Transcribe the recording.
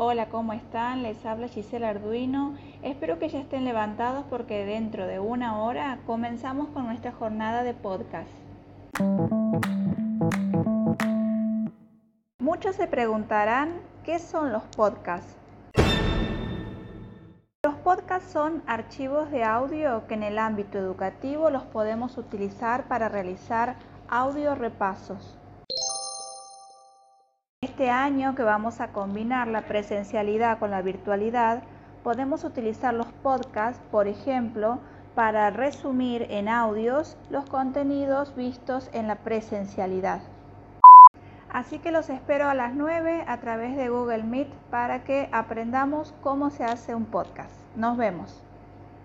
Hola, ¿cómo están? Les habla Giselle Arduino. Espero que ya estén levantados porque dentro de una hora comenzamos con nuestra jornada de podcast. Muchos se preguntarán, ¿qué son los podcasts? Los podcasts son archivos de audio que en el ámbito educativo los podemos utilizar para realizar audio repasos. Este año que vamos a combinar la presencialidad con la virtualidad, podemos utilizar los podcasts, por ejemplo, para resumir en audios los contenidos vistos en la presencialidad. Así que los espero a las 9 a través de Google Meet para que aprendamos cómo se hace un podcast. Nos vemos.